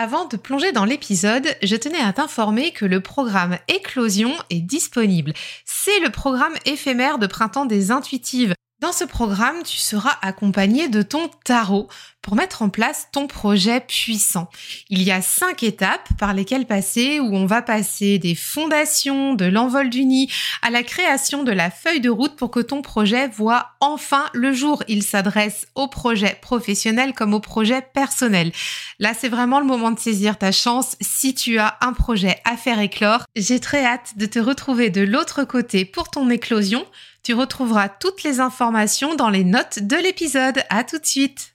Avant de plonger dans l'épisode, je tenais à t'informer que le programme Éclosion est disponible. C'est le programme éphémère de printemps des intuitives. Dans ce programme, tu seras accompagné de ton tarot pour mettre en place ton projet puissant. Il y a cinq étapes par lesquelles passer où on va passer des fondations, de l'envol du nid à la création de la feuille de route pour que ton projet voit enfin le jour. Il s'adresse au projet professionnel comme au projet personnel. Là, c'est vraiment le moment de saisir ta chance si tu as un projet à faire éclore. J'ai très hâte de te retrouver de l'autre côté pour ton éclosion. Tu retrouveras toutes les informations dans les notes de l'épisode. À tout de suite.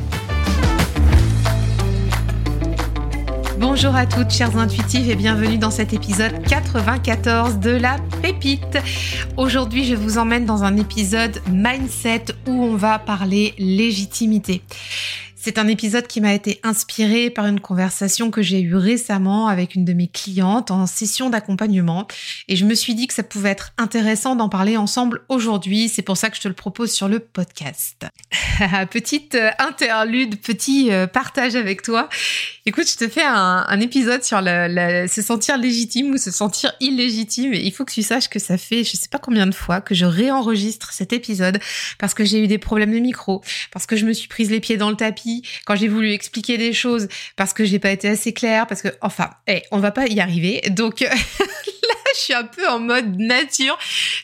Bonjour à toutes chères intuitives et bienvenue dans cet épisode 94 de la pépite. Aujourd'hui je vous emmène dans un épisode mindset où on va parler légitimité. C'est un épisode qui m'a été inspiré par une conversation que j'ai eue récemment avec une de mes clientes en session d'accompagnement et je me suis dit que ça pouvait être intéressant d'en parler ensemble aujourd'hui. C'est pour ça que je te le propose sur le podcast. Petite euh, interlude, petit euh, partage avec toi. Écoute, je te fais un, épisode sur se sentir légitime ou se sentir illégitime et il faut que tu saches que ça fait je sais pas combien de fois que je réenregistre cet épisode parce que j'ai eu des problèmes de micro, parce que je me suis prise les pieds dans le tapis quand j'ai voulu expliquer des choses parce que j'ai pas été assez claire, parce que, enfin, hey, on va pas y arriver. Donc, je suis un peu en mode nature.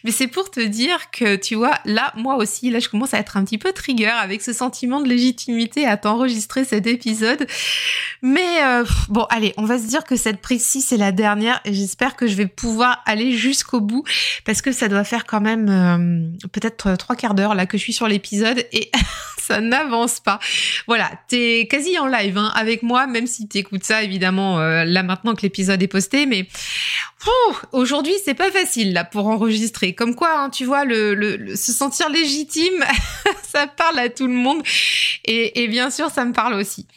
Mais c'est pour te dire que, tu vois, là, moi aussi, là, je commence à être un petit peu trigger avec ce sentiment de légitimité à t'enregistrer cet épisode. Mais euh, bon, allez, on va se dire que cette prise-ci, c'est la dernière et j'espère que je vais pouvoir aller jusqu'au bout parce que ça doit faire quand même euh, peut-être trois quarts d'heure là que je suis sur l'épisode et ça n'avance pas. Voilà, t'es quasi en live hein, avec moi, même si t'écoutes ça évidemment euh, là maintenant que l'épisode est posté, mais aujourd'hui c'est pas facile là pour enregistrer. Comme quoi, hein, tu vois, le, se sentir légitime, ça parle à tout le monde et, bien sûr ça me parle aussi.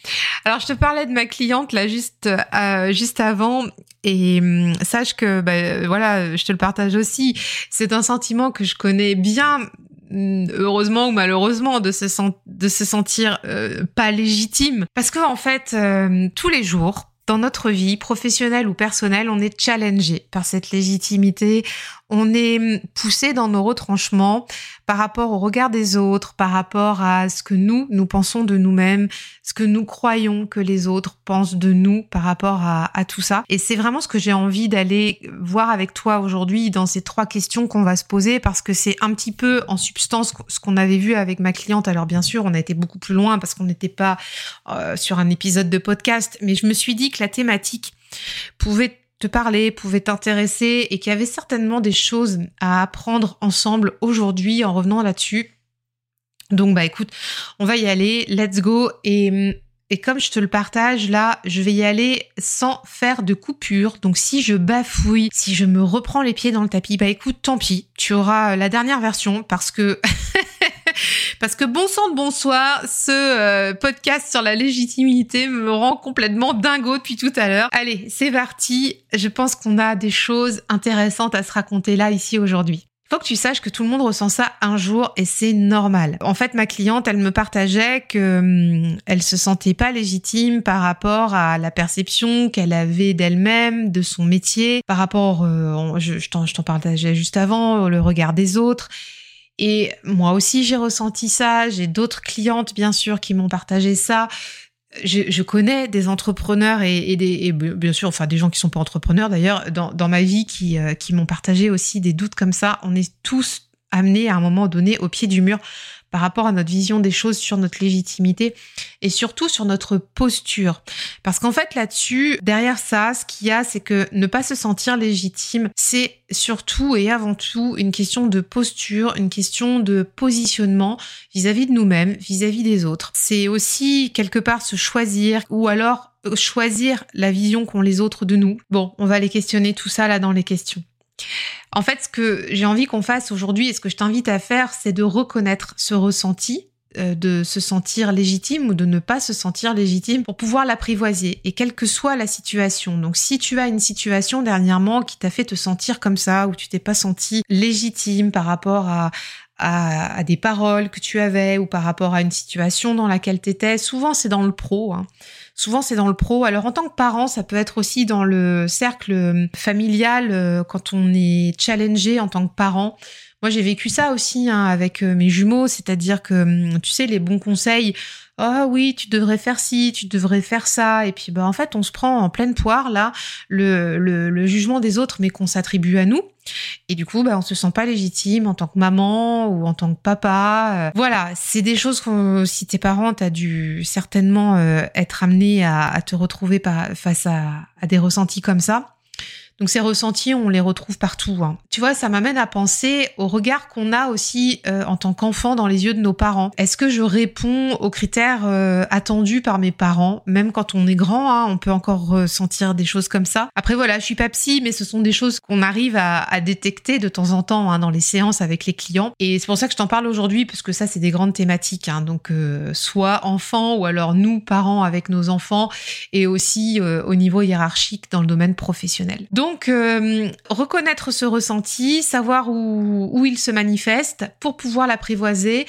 Alors je te parlais de ma cliente là juste euh, juste avant et hum, sache que bah, voilà, je te le partage aussi. C'est un sentiment que je connais bien hum, heureusement ou malheureusement de se, de se sentir euh, pas légitime parce que en fait euh, tous les jours dans notre vie professionnelle ou personnelle, on est challengé par cette légitimité, on est poussé dans nos retranchements par rapport au regard des autres, par rapport à ce que nous, nous pensons de nous-mêmes, ce que nous croyons que les autres pensent de nous par rapport à, tout ça. Et c'est vraiment ce que j'ai envie d'aller voir avec toi aujourd'hui dans ces trois questions qu'on va se poser parce que c'est un petit peu en substance ce qu'on avait vu avec ma cliente. Alors bien sûr, on a été beaucoup plus loin parce qu'on n'était pas euh, sur un épisode de podcast, mais je me suis dit que la thématique pouvait te parler, pouvait t'intéresser et qu'il y avait certainement des choses à apprendre ensemble aujourd'hui en revenant là-dessus. Donc bah écoute, on va y aller, let's go et et comme je te le partage là, je vais y aller sans faire de coupure. Donc si je bafouille, si je me reprends les pieds dans le tapis, bah écoute, tant pis, tu auras la dernière version parce que Parce que bon sang de bonsoir, ce euh, podcast sur la légitimité me rend complètement dingo depuis tout à l'heure. Allez, c'est parti. Je pense qu'on a des choses intéressantes à se raconter là, ici, aujourd'hui. Faut que tu saches que tout le monde ressent ça un jour et c'est normal. En fait, ma cliente, elle me partageait que hum, elle se sentait pas légitime par rapport à la perception qu'elle avait d'elle-même, de son métier, par rapport, euh, je, je t'en partageais juste avant, le regard des autres. Et moi aussi, j'ai ressenti ça. J'ai d'autres clientes, bien sûr, qui m'ont partagé ça. Je, connais des entrepreneurs et, des, bien sûr, enfin des gens qui sont pas entrepreneurs d'ailleurs dans, ma vie euh, qui m'ont partagé aussi des doutes comme ça. On est tous amenés à un moment donné au pied du mur par rapport à notre vision des choses sur notre légitimité et surtout sur notre posture. Parce qu'en fait là-dessus, derrière ça, ce qu'il y a, c'est que ne pas se sentir légitime, c'est surtout et avant tout une question de posture, une question de positionnement vis-à-vis de nous-mêmes, vis-à-vis des autres. C'est aussi quelque part se choisir ou alors euh, choisir la vision qu'ont les autres de nous. Bon, on va les questionner tout ça là dans les questions. En fait, ce que j'ai envie qu'on fasse aujourd'hui et ce que je t'invite à faire, c'est de reconnaître ce ressenti, euh, de se sentir légitime ou de ne pas se sentir légitime pour pouvoir l'apprivoiser et quelle que soit la situation. Donc si tu as une situation dernièrement qui t'a fait te sentir comme ça ou tu t'es pas senti légitime par rapport à, à, des paroles que tu avais ou par rapport à une situation dans laquelle tu étais. Souvent, c'est dans le pro. Hein. Souvent, c'est dans le pro. Alors, en tant que parent, ça peut être aussi dans le cercle familial euh, quand on est challengé en tant que parent. Moi, j'ai vécu ça aussi hein, avec euh, mes jumeaux, c'est-à-dire que, hum, tu sais, les bons conseils, ah oui, tu devrais faire ci, tu devrais faire ça, et puis bah en fait, on se prend en pleine poire là le, jugement des autres, mais qu'on s'attribue à nous. Et du coup, bah, on se sent pas légitime en tant que maman ou en tant que papa. Euh, voilà, c'est des choses que si tes parents, t'as dû certainement euh, être amené à, te retrouver face à, à des ressentis comme ça. Donc ces ressentis, on les retrouve partout. Hein. Tu vois, ça m'amène à penser au regard qu'on a aussi euh, en tant qu'enfant dans les yeux de nos parents. Est-ce que je réponds aux critères euh, attendus par mes parents? Même quand on est grand, hein, on peut encore ressentir des choses comme ça. Après voilà, je suis pas psy, mais ce sont des choses qu'on arrive à, détecter de temps en temps hein, dans les séances avec les clients. Et c'est pour ça que je t'en parle aujourd'hui, parce que ça, c'est des grandes thématiques. Donc euh, soit enfants ou alors nous, parents, avec nos enfants, et aussi au niveau hiérarchique dans le domaine professionnel. Donc donc, euh, reconnaître ce ressenti, savoir où, il se manifeste pour pouvoir l'apprivoiser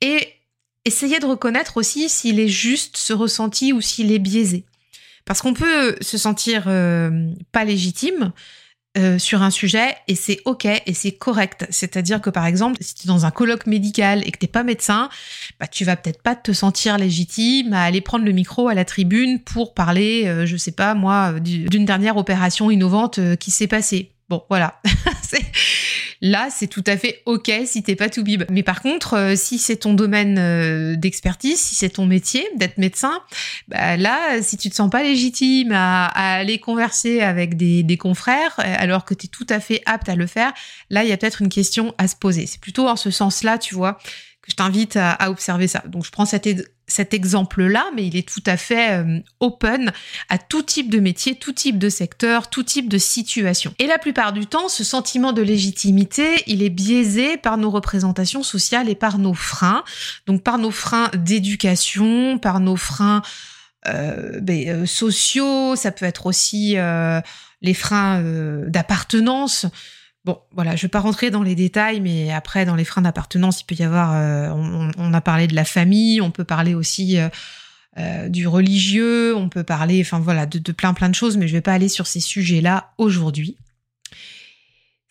et essayer de reconnaître aussi s'il est juste ce ressenti ou s'il est biaisé. Parce qu'on peut se sentir euh, pas légitime, euh, sur un sujet et c'est ok et c'est correct. C'est-à-dire que par exemple, si tu es dans un colloque médical et que t'es pas médecin, bah tu vas peut-être pas te sentir légitime à aller prendre le micro à la tribune pour parler, euh, je sais pas moi, d'une dernière opération innovante euh, qui s'est passée. Bon, voilà. Là, c'est tout à fait ok si t'es pas tout bib. Mais par contre, euh, si c'est ton domaine euh, d'expertise, si c'est ton métier d'être médecin, bah là, si tu te sens pas légitime à, aller converser avec des, confrères, euh, alors que tu es tout à fait apte à le faire, là, il y a peut-être une question à se poser. C'est plutôt en ce sens-là, tu vois, que je t'invite à, observer ça. Donc je prends cet, cet exemple-là, mais il est tout à fait euh, open à tout type de métier, tout type de secteur, tout type de situation. Et la plupart du temps, ce sentiment de légitimité, il est biaisé par nos représentations sociales et par nos freins. Donc par nos freins d'éducation, par nos freins euh, ben, euh, sociaux, ça peut être aussi les freins d'appartenance. Bon, voilà, je vais pas rentrer dans les détails, mais après, dans les freins d'appartenance, il peut y avoir, euh, on, a parlé de la famille, on peut parler aussi euh, euh, du religieux, on peut parler, enfin voilà, de, de, plein plein de choses, mais je vais pas aller sur ces sujets-là aujourd'hui.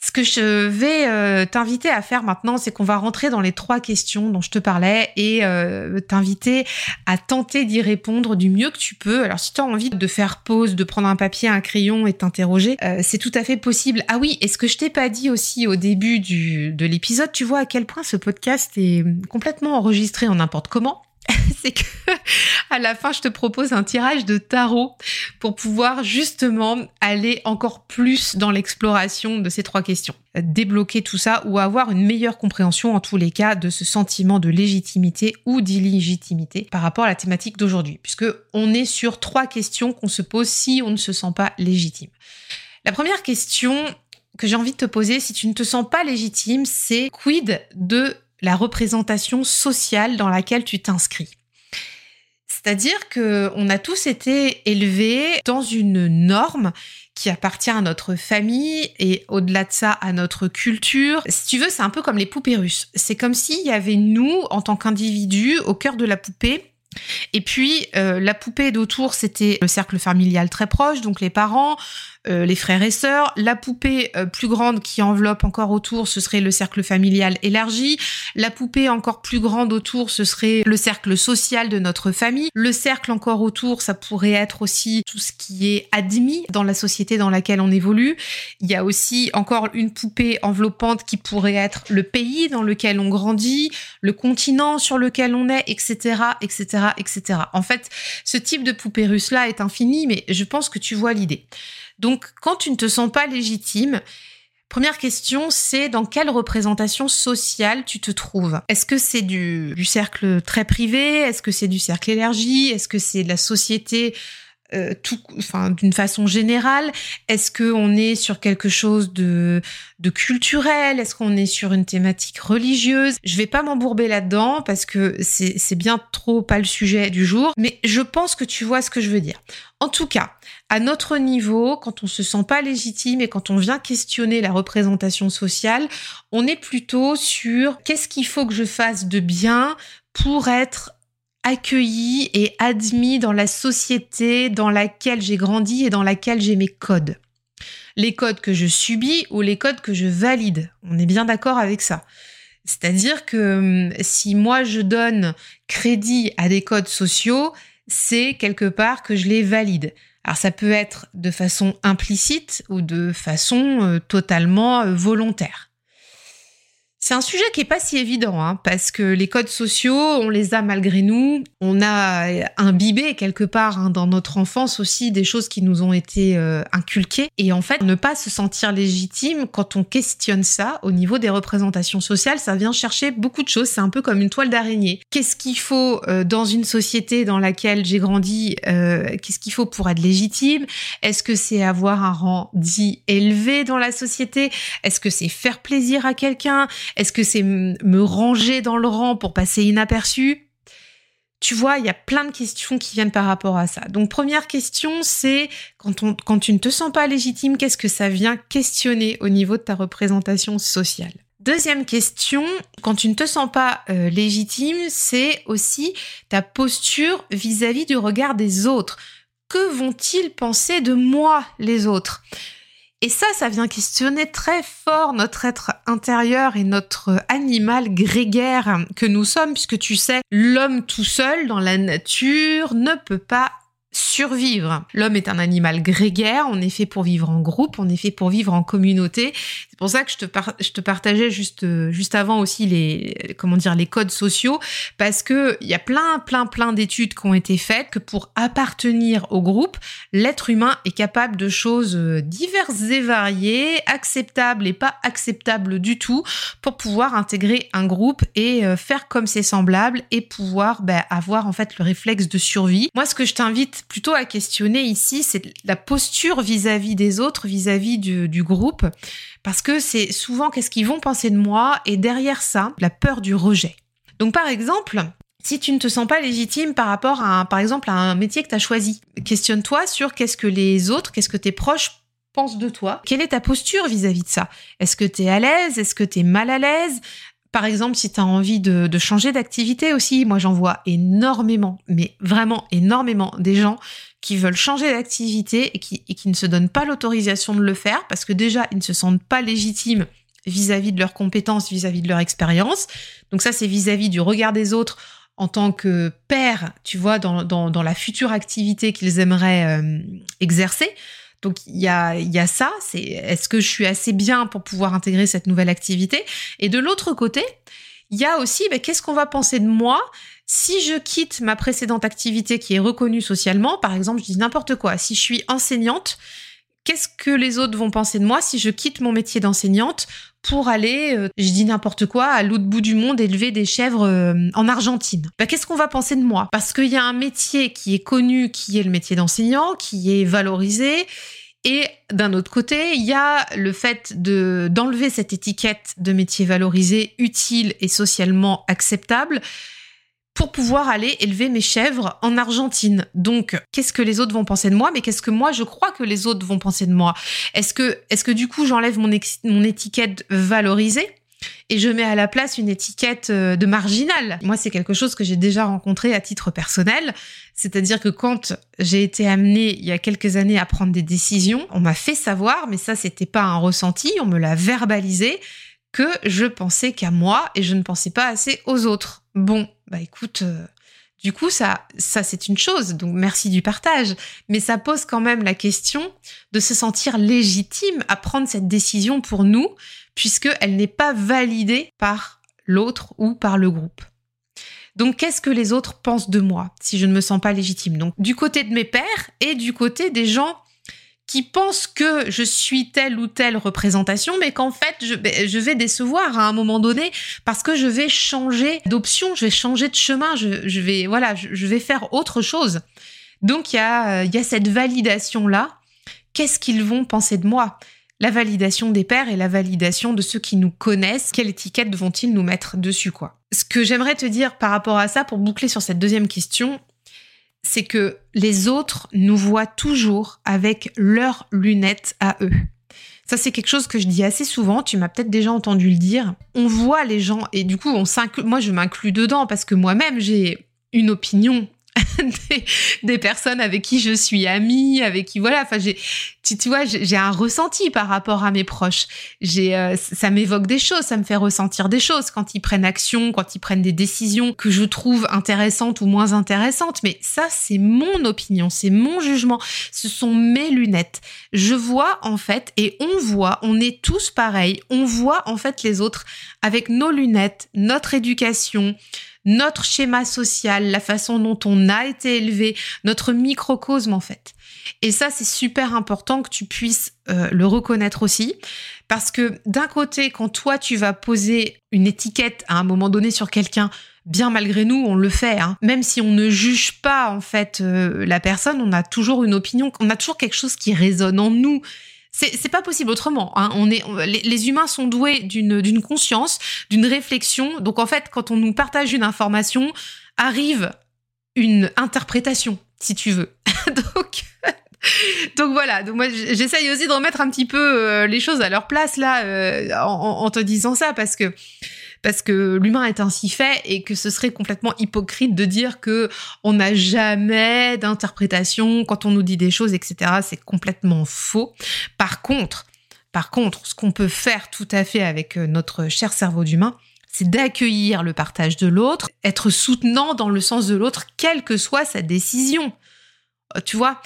Ce que je vais euh, t'inviter à faire maintenant, c'est qu'on va rentrer dans les trois questions dont je te parlais et euh, t'inviter à tenter d'y répondre du mieux que tu peux. Alors si tu as envie de faire pause, de prendre un papier, un crayon et t'interroger, euh, c'est tout à fait possible. Ah oui, est-ce que je t'ai pas dit aussi au début du, de l'épisode, tu vois à quel point ce podcast est complètement enregistré en n'importe comment c'est que à la fin, je te propose un tirage de tarot pour pouvoir justement aller encore plus dans l'exploration de ces trois questions. Débloquer tout ça ou avoir une meilleure compréhension en tous les cas de ce sentiment de légitimité ou d'illégitimité par rapport à la thématique d'aujourd'hui, puisque on est sur trois questions qu'on se pose si on ne se sent pas légitime. La première question que j'ai envie de te poser, si tu ne te sens pas légitime, c'est quid de la représentation sociale dans laquelle tu t'inscris. C'est-à-dire que on a tous été élevés dans une norme qui appartient à notre famille et au-delà de ça à notre culture. Si tu veux, c'est un peu comme les poupées russes. C'est comme s'il y avait nous en tant qu'individus au cœur de la poupée et puis euh, la poupée d'autour, c'était le cercle familial très proche, donc les parents, euh, les frères et sœurs. La poupée euh, plus grande qui enveloppe encore autour, ce serait le cercle familial élargi. La poupée encore plus grande autour, ce serait le cercle social de notre famille. Le cercle encore autour, ça pourrait être aussi tout ce qui est admis dans la société dans laquelle on évolue. Il y a aussi encore une poupée enveloppante qui pourrait être le pays dans lequel on grandit, le continent sur lequel on est, etc., etc., etc. En fait, ce type de poupée russe-là est infini, mais je pense que tu vois l'idée. Donc, quand tu ne te sens pas légitime, Première question, c'est dans quelle représentation sociale tu te trouves? Est-ce que c'est du, cercle très privé? Est-ce que c'est du cercle élargi? Est-ce que c'est de la société euh, d'une façon générale? Est-ce qu'on est sur quelque chose de, culturel? Est-ce qu'on est sur une thématique religieuse? Je vais pas m'embourber là-dedans parce que c'est bien trop pas le sujet du jour, mais je pense que tu vois ce que je veux dire. En tout cas, à notre niveau, quand on se sent pas légitime et quand on vient questionner la représentation sociale, on est plutôt sur qu'est-ce qu'il faut que je fasse de bien pour être accueilli et admis dans la société dans laquelle j'ai grandi et dans laquelle j'ai mes codes. Les codes que je subis ou les codes que je valide. On est bien d'accord avec ça. C'est-à-dire que hum, si moi je donne crédit à des codes sociaux, c'est quelque part que je les valide. Alors ça peut être de façon implicite ou de façon euh, totalement euh, volontaire. C'est un sujet qui est pas si évident, hein, parce que les codes sociaux, on les a malgré nous. On a imbibé quelque part hein, dans notre enfance aussi des choses qui nous ont été euh, inculquées. Et en fait, ne pas se sentir légitime quand on questionne ça au niveau des représentations sociales, ça vient chercher beaucoup de choses. C'est un peu comme une toile d'araignée. Qu'est-ce qu'il faut euh, dans une société dans laquelle j'ai grandi euh, Qu'est-ce qu'il faut pour être légitime? Est-ce que c'est avoir un rang dit élevé dans la société? Est-ce que c'est faire plaisir à quelqu'un? Est-ce que c'est me ranger dans le rang pour passer inaperçu? Tu vois, il y a plein de questions qui viennent par rapport à ça. Donc première question, c'est quand, tu ne te sens pas légitime, qu'est-ce que ça vient questionner au niveau de ta représentation sociale? Deuxième question, quand tu ne te sens pas euh, légitime, c'est aussi ta posture vis-à-vis -vis du regard des autres. Que vont-ils penser de moi, les autres? Et ça, ça vient questionner très fort notre être intérieur et notre animal grégaire que nous sommes, puisque tu sais, l'homme tout seul dans la nature ne peut pas survivre. L'homme est un animal grégaire, on est fait pour vivre en groupe, on est fait pour vivre en communauté. C'est pour ça que je te, je te partageais juste, juste avant aussi les, comment dire, les codes sociaux, parce que il y a plein, plein, plein d'études qui ont été faites que pour appartenir au groupe, l'être humain est capable de choses diverses et variées, acceptables et pas acceptables du tout, pour pouvoir intégrer un groupe et euh, faire comme ses semblables et pouvoir ben, avoir en fait le réflexe de survie. Moi, ce que je t'invite plutôt à questionner ici, c'est la posture vis-à-vis des autres, vis-à-vis du, groupe, parce que c'est souvent qu'est-ce qu'ils vont penser de moi, et derrière ça, la peur du rejet. Donc par exemple, si tu ne te sens pas légitime par rapport à, par exemple, à un métier que tu as choisi, questionne-toi sur qu'est-ce que les autres, qu'est-ce que tes proches pensent de toi. Quelle est ta posture vis-à-vis de ça? Est-ce que tu es à l'aise? Est-ce que tu es mal à l'aise? Par exemple, si tu as envie de, changer d'activité aussi, moi j'en vois énormément, mais vraiment énormément des gens qui veulent changer d'activité et qui, ne se donnent pas l'autorisation de le faire parce que déjà ils ne se sentent pas légitimes vis-à-vis de leurs compétences, vis-à-vis de leur expérience. Donc ça c'est vis-à-vis du regard des autres en tant que père, tu vois, dans, la future activité qu'ils aimeraient euh, exercer. Donc il y a, ça, c'est est-ce que je suis assez bien pour pouvoir intégrer cette nouvelle activité? Et de l'autre côté, il y a aussi ben, qu'est-ce qu'on va penser de moi si je quitte ma précédente activité qui est reconnue socialement, par exemple, je dis n'importe quoi, si je suis enseignante, qu'est-ce que les autres vont penser de moi si je quitte mon métier d'enseignante pour aller, euh, je dis n'importe quoi, à l'autre bout du monde élever des chèvres euh, en Argentine. Bah, Qu'est-ce qu'on va penser de moi? Parce qu'il y a un métier qui est connu, qui est le métier d'enseignant, qui est valorisé. Et d'un autre côté, il y a le fait de d'enlever cette étiquette de métier valorisé, utile et socialement acceptable pour pouvoir aller élever mes chèvres en Argentine. Donc, qu'est-ce que les autres vont penser de moi? Mais qu'est-ce que moi je crois que les autres vont penser de moi? Est-ce que, est-ce que du coup j'enlève mon, mon étiquette valorisée et je mets à la place une étiquette euh, de marginal. Moi, c'est quelque chose que j'ai déjà rencontré à titre personnel. C'est-à-dire que quand j'ai été amenée il y a quelques années à prendre des décisions, on m'a fait savoir, mais ça, c'était pas un ressenti, on me l'a verbalisé, que je pensais qu'à moi et je ne pensais pas assez aux autres. Bon, bah écoute, euh, du coup, ça, ça c'est une chose, donc merci du partage, mais ça pose quand même la question de se sentir légitime à prendre cette décision pour nous, puisqu'elle n'est pas validée par l'autre ou par le groupe. Donc, qu'est-ce que les autres pensent de moi si je ne me sens pas légitime? Donc, du côté de mes pères et du côté des gens qui pensent que je suis telle ou telle représentation, mais qu'en fait, je, vais décevoir à un moment donné parce que je vais changer d'option, je vais changer de chemin, je, vais, voilà, je, vais faire autre chose. Donc, il y a, cette validation-là. Qu'est-ce qu'ils vont penser de moi? La validation des pères et la validation de ceux qui nous connaissent. Quelle étiquette vont-ils nous mettre dessus, quoi? Ce que j'aimerais te dire par rapport à ça, pour boucler sur cette deuxième question, c'est que les autres nous voient toujours avec leurs lunettes à eux. Ça, c'est quelque chose que je dis assez souvent. Tu m'as peut-être déjà entendu le dire. On voit les gens et du coup, on moi, je m'inclus dedans parce que moi-même, j'ai une opinion des, personnes avec qui je suis amie, avec qui voilà. Enfin, j'ai, tu, vois, j'ai un ressenti par rapport à mes proches. J'ai, euh, ça m'évoque des choses, ça me fait ressentir des choses quand ils prennent action, quand ils prennent des décisions que je trouve intéressantes ou moins intéressantes. Mais ça, c'est mon opinion, c'est mon jugement, ce sont mes lunettes. Je vois en fait, et on voit, on est tous pareils. On voit en fait les autres avec nos lunettes, notre éducation notre schéma social, la façon dont on a été élevé, notre microcosme en fait. Et ça, c'est super important que tu puisses euh, le reconnaître aussi. Parce que d'un côté, quand toi, tu vas poser une étiquette à un moment donné sur quelqu'un, bien malgré nous, on le fait. Hein. Même si on ne juge pas en fait euh, la personne, on a toujours une opinion, on a toujours quelque chose qui résonne en nous c'est pas possible autrement. Hein. On est, les, humains sont doués d'une conscience, d'une réflexion. Donc en fait, quand on nous partage une information, arrive une interprétation, si tu veux. donc voilà, donc moi j'essaye aussi de remettre un petit peu euh, les choses à leur place là euh, en, te disant ça parce que parce que l'humain est ainsi fait et que ce serait complètement hypocrite de dire que on n'a jamais d'interprétation quand on nous dit des choses, etc. C'est complètement faux. Par contre, par contre, ce qu'on peut faire tout à fait avec euh, notre cher cerveau d'humain, c'est d'accueillir le partage de l'autre, être soutenant dans le sens de l'autre, quelle que soit sa décision. Euh, tu vois,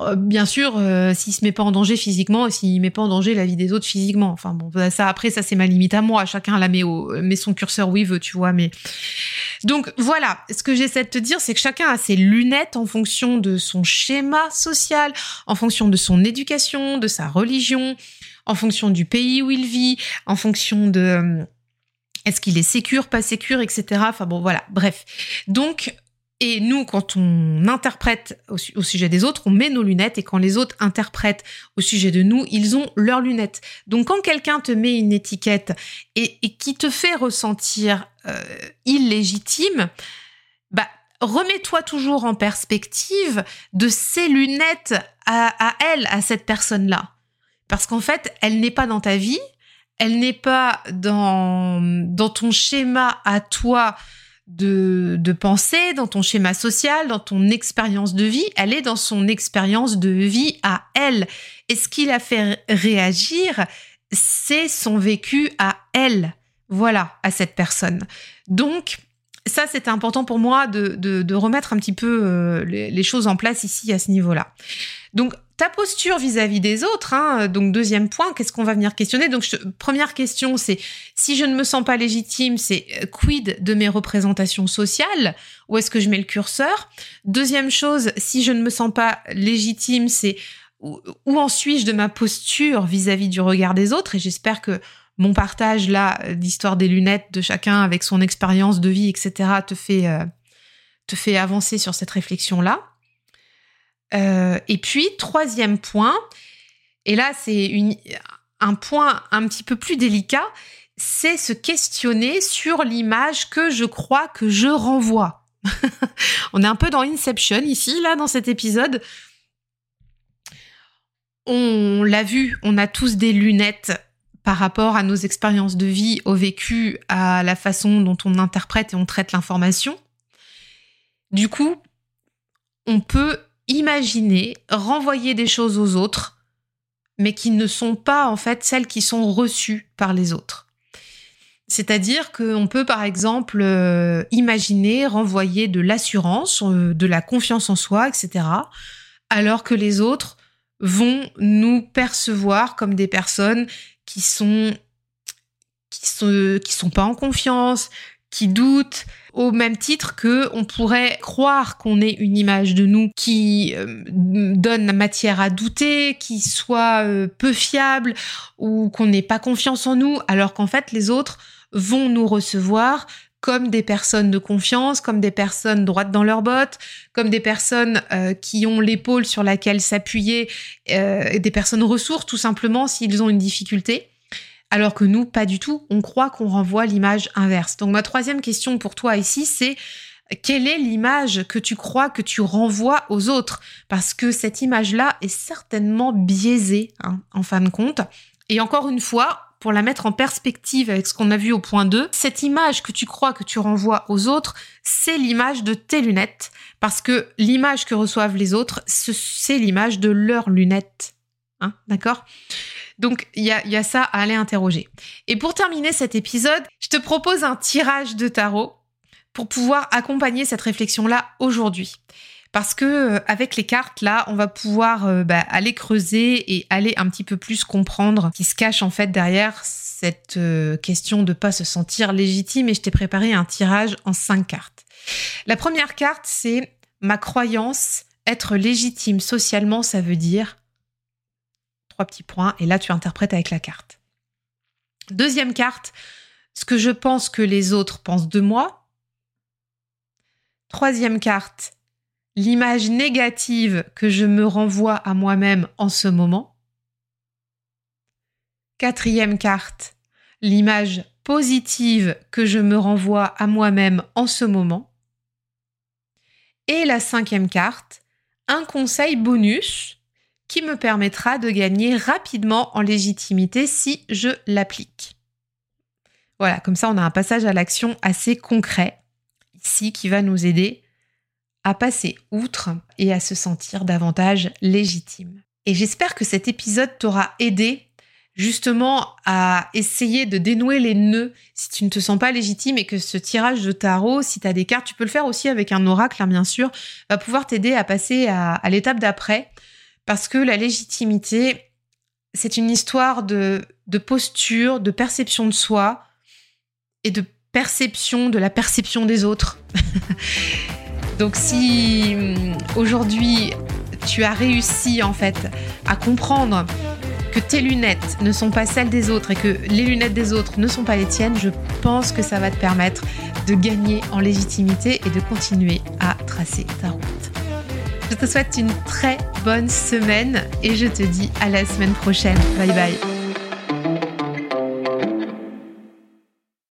euh, bien sûr, euh, s'il se met pas en danger physiquement, s'il met pas en danger la vie des autres physiquement. Enfin bon, ça après, ça c'est ma limite à moi. Chacun la met, au, met son curseur où il veut, tu vois. Mais donc voilà, ce que j'essaie de te dire, c'est que chacun a ses lunettes en fonction de son schéma social, en fonction de son éducation, de sa religion, en fonction du pays où il vit, en fonction de est-ce qu'il est sécure, pas sécure, etc. Enfin bon, voilà. Bref. Donc, et nous, quand on interprète au, sujet des autres, on met nos lunettes et quand les autres interprètent au sujet de nous, ils ont leurs lunettes. Donc quand quelqu'un te met une étiquette et, qui te fait ressentir euh, illégitime, bah remets-toi toujours en perspective de ces lunettes à, elle, à cette personne-là. Parce qu'en fait, elle n'est pas dans ta vie, elle n'est pas dans ton schéma à toi de, de penser, dans ton schéma social, dans ton expérience de vie, elle est dans son expérience de vie à elle. Et ce qui la fait réagir, c'est son vécu à elle. Voilà, à cette personne. Donc, ça, c'était important pour moi de, de, remettre un petit peu euh, les, choses en place ici à ce niveau-là. Donc, ta posture vis-à-vis des autres, hein, donc deuxième point, qu'est-ce qu'on va venir questionner? Donc, première question, c'est si je ne me sens pas légitime, c'est euh, quid de mes représentations sociales? Où est-ce que je mets le curseur? Deuxième chose, si je ne me sens pas légitime, c'est où, en suis-je de ma posture vis-à-vis du regard des autres? Et j'espère que mon partage là d'histoire des lunettes de chacun avec son expérience de vie, etc., te fait, euh, te fait avancer sur cette réflexion-là. Euh, et puis, troisième point, et là c'est un point un petit peu plus délicat, c'est se questionner sur l'image que je crois que je renvoie. on est un peu dans Inception ici, là, dans cet épisode. On l'a vu, on a tous des lunettes par rapport à nos expériences de vie, au vécu, à la façon dont on interprète et on traite l'information. Du coup, on peut imaginer renvoyer des choses aux autres, mais qui ne sont pas en fait celles qui sont reçues par les autres. C'est-à-dire qu'on peut par exemple euh, imaginer renvoyer de l'assurance, euh, de la confiance en soi, etc., alors que les autres vont nous percevoir comme des personnes qui sont qui sont qui sont pas en confiance, qui doutent, au même titre que on pourrait croire qu'on ait une image de nous qui euh, donne matière à douter, qui soit euh, peu fiable ou qu'on n'ait pas confiance en nous, alors qu'en fait les autres vont nous recevoir comme des personnes de confiance, comme des personnes droites dans leurs bottes, comme des personnes euh, qui ont l'épaule sur laquelle s'appuyer, des personnes ressources tout simplement s'ils ont une difficulté. Alors que nous, pas du tout. On croit qu'on renvoie l'image inverse. Donc ma troisième question pour toi ici, c'est quelle est l'image que tu crois que tu renvoies aux autres? Parce que cette image-là est certainement biaisée, hein, en fin de compte. Et encore une fois, pour la mettre en perspective avec ce qu'on a vu au point 2, cette image que tu crois que tu renvoies aux autres, c'est l'image de tes lunettes. Parce que l'image que reçoivent les autres, c'est l'image de leurs lunettes. Hein, D'accord? Donc, il y a, ça à aller interroger. Et pour terminer cet épisode, je te propose un tirage de tarot pour pouvoir accompagner cette réflexion-là aujourd'hui parce que euh, avec les cartes là, on va pouvoir euh, bah, aller creuser et aller un petit peu plus comprendre ce qui se cache en fait derrière cette euh, question de pas se sentir légitime. Et je t'ai préparé un tirage en cinq cartes. La première carte, c'est ma croyance. Être légitime socialement, ça veut dire petits points. Et là, tu interprètes avec la carte. Deuxième carte, ce que je pense que les autres pensent de moi. Troisième carte, l'image négative que je me renvoie à moi-même en ce moment. Quatrième carte, l'image positive que je me renvoie à moi-même en ce moment. Et la cinquième carte, un conseil bonus qui me permettra de gagner rapidement en légitimité si je l'applique. Voilà, comme ça on a un passage à l'action assez concret ici qui va nous aider à passer outre et à se sentir davantage légitime. Et j'espère que cet épisode t'aura aidé justement à essayer de dénouer les nœuds si tu ne te sens pas légitime et que ce tirage de tarot, si tu as des cartes, tu peux le faire aussi avec un oracle, hein, bien sûr, va pouvoir t'aider à passer à, à l'étape d'après. Parce que la légitimité, c'est une histoire de, posture, de perception de soi et de perception de la perception des autres. Donc si hum, aujourd'hui tu as réussi en fait à comprendre que tes lunettes ne sont pas celles des autres et que les lunettes des autres ne sont pas les tiennes, je pense que ça va te permettre de gagner en légitimité et de continuer à tracer ta route. Je te souhaite une très bonne semaine et je te dis à la semaine prochaine. Bye bye.